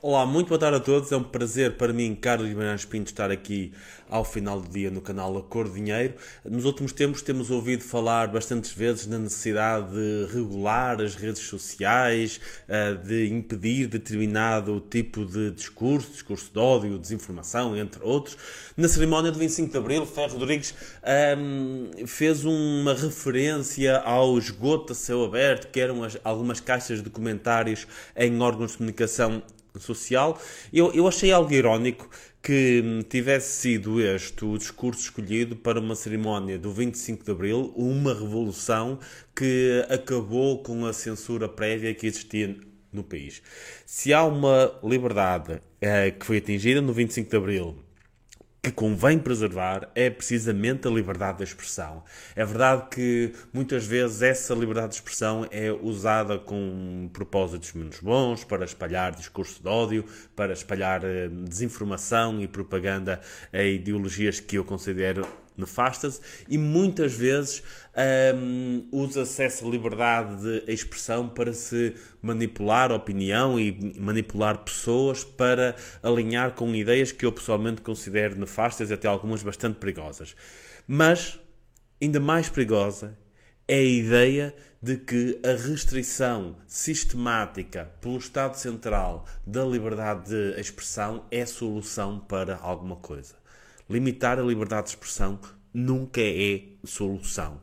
Olá, muito boa tarde a todos. É um prazer para mim, Carlos Guimarães Pinto, estar aqui ao final do dia no canal A Cor Dinheiro. Nos últimos tempos temos ouvido falar bastantes vezes na necessidade de regular as redes sociais, eh, de impedir determinado tipo de discurso, discurso de ódio, desinformação, entre outros. Na cerimónia do 25 de Abril, Ferro Rodrigues um, ehm, fez uma referência ao esgoto a céu aberto, que eram as, algumas caixas de comentários em órgãos de comunicação social. Eu, eu achei algo irónico que tivesse sido este o discurso escolhido para uma cerimónia do 25 de Abril, uma revolução que acabou com a censura prévia que existia no país. Se há uma liberdade eh, que foi atingida no 25 de Abril que convém preservar é precisamente a liberdade de expressão. É verdade que muitas vezes essa liberdade de expressão é usada com propósitos menos bons para espalhar discurso de ódio, para espalhar eh, desinformação e propaganda a ideologias que eu considero nefastas e muitas vezes um, usa-se essa liberdade de expressão para se manipular opinião e manipular pessoas para alinhar com ideias que eu pessoalmente considero nefastas e até algumas bastante perigosas. Mas, ainda mais perigosa, é a ideia de que a restrição sistemática pelo Estado Central da liberdade de expressão é solução para alguma coisa. Limitar a liberdade de expressão nunca é solução.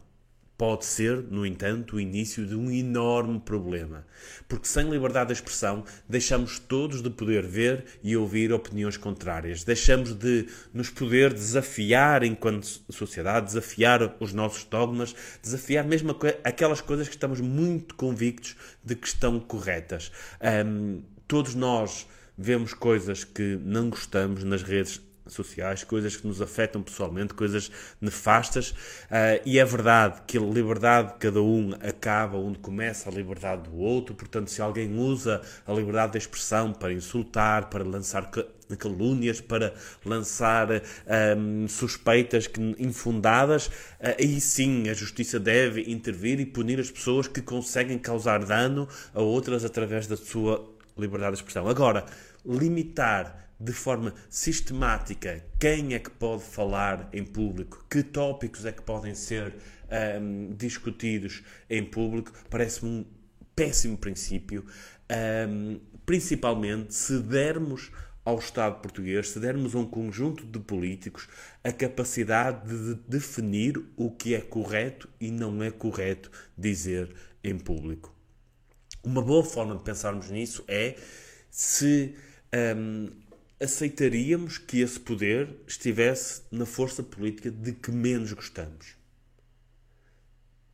Pode ser, no entanto, o início de um enorme problema, porque sem liberdade de expressão deixamos todos de poder ver e ouvir opiniões contrárias, deixamos de nos poder desafiar enquanto sociedade, desafiar os nossos dogmas, desafiar mesmo aquelas coisas que estamos muito convictos de que estão corretas. Um, todos nós vemos coisas que não gostamos nas redes sociais, coisas que nos afetam pessoalmente, coisas nefastas, uh, e é verdade que a liberdade de cada um acaba onde começa a liberdade do outro, portanto, se alguém usa a liberdade de expressão para insultar, para lançar calúnias, para lançar um, suspeitas infundadas, uh, aí sim a justiça deve intervir e punir as pessoas que conseguem causar dano a outras através da sua liberdade de expressão. Agora, limitar de forma sistemática quem é que pode falar em público, que tópicos é que podem ser um, discutidos em público, parece-me um péssimo princípio, um, principalmente se dermos ao Estado português, se dermos a um conjunto de políticos a capacidade de definir o que é correto e não é correto dizer em público. Uma boa forma de pensarmos nisso é se um, aceitaríamos que esse poder estivesse na força política de que menos gostamos.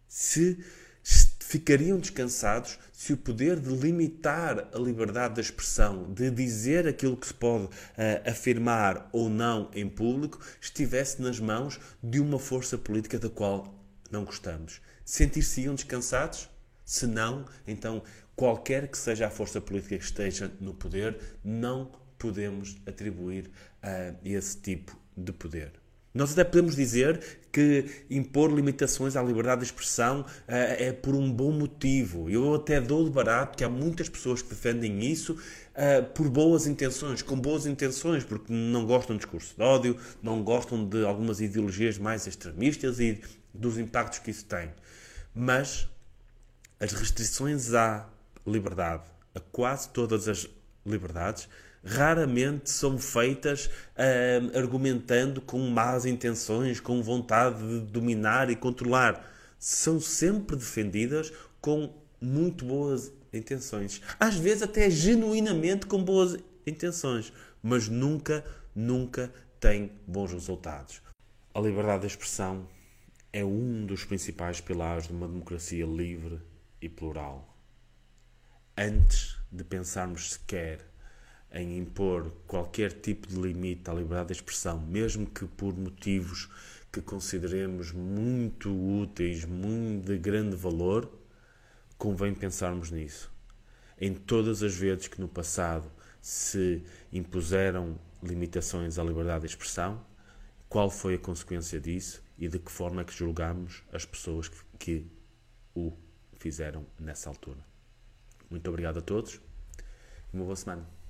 Se ficariam descansados se o poder de limitar a liberdade de expressão, de dizer aquilo que se pode uh, afirmar ou não em público, estivesse nas mãos de uma força política da qual não gostamos. Sentir-se-iam descansados? Se não, então qualquer que seja a força política que esteja no poder, não podemos atribuir a esse tipo de poder. Nós até podemos dizer que impor limitações à liberdade de expressão uh, é por um bom motivo. Eu até dou de barato que há muitas pessoas que defendem isso uh, por boas intenções, com boas intenções, porque não gostam de discurso de ódio, não gostam de algumas ideologias mais extremistas e dos impactos que isso tem. Mas as restrições à liberdade, a quase todas as liberdades, raramente são feitas uh, argumentando com más intenções, com vontade de dominar e controlar. São sempre defendidas com muito boas intenções. Às vezes até genuinamente com boas intenções, mas nunca, nunca tem bons resultados. A liberdade de expressão é um dos principais pilares de uma democracia livre e plural. Antes de pensarmos sequer em impor qualquer tipo de limite à liberdade de expressão, mesmo que por motivos que consideremos muito úteis, muito de grande valor, convém pensarmos nisso. Em todas as vezes que no passado se impuseram limitações à liberdade de expressão, qual foi a consequência disso e de que forma é que julgamos as pessoas que, que o fizeram nessa altura. Muito obrigado a todos e uma boa semana.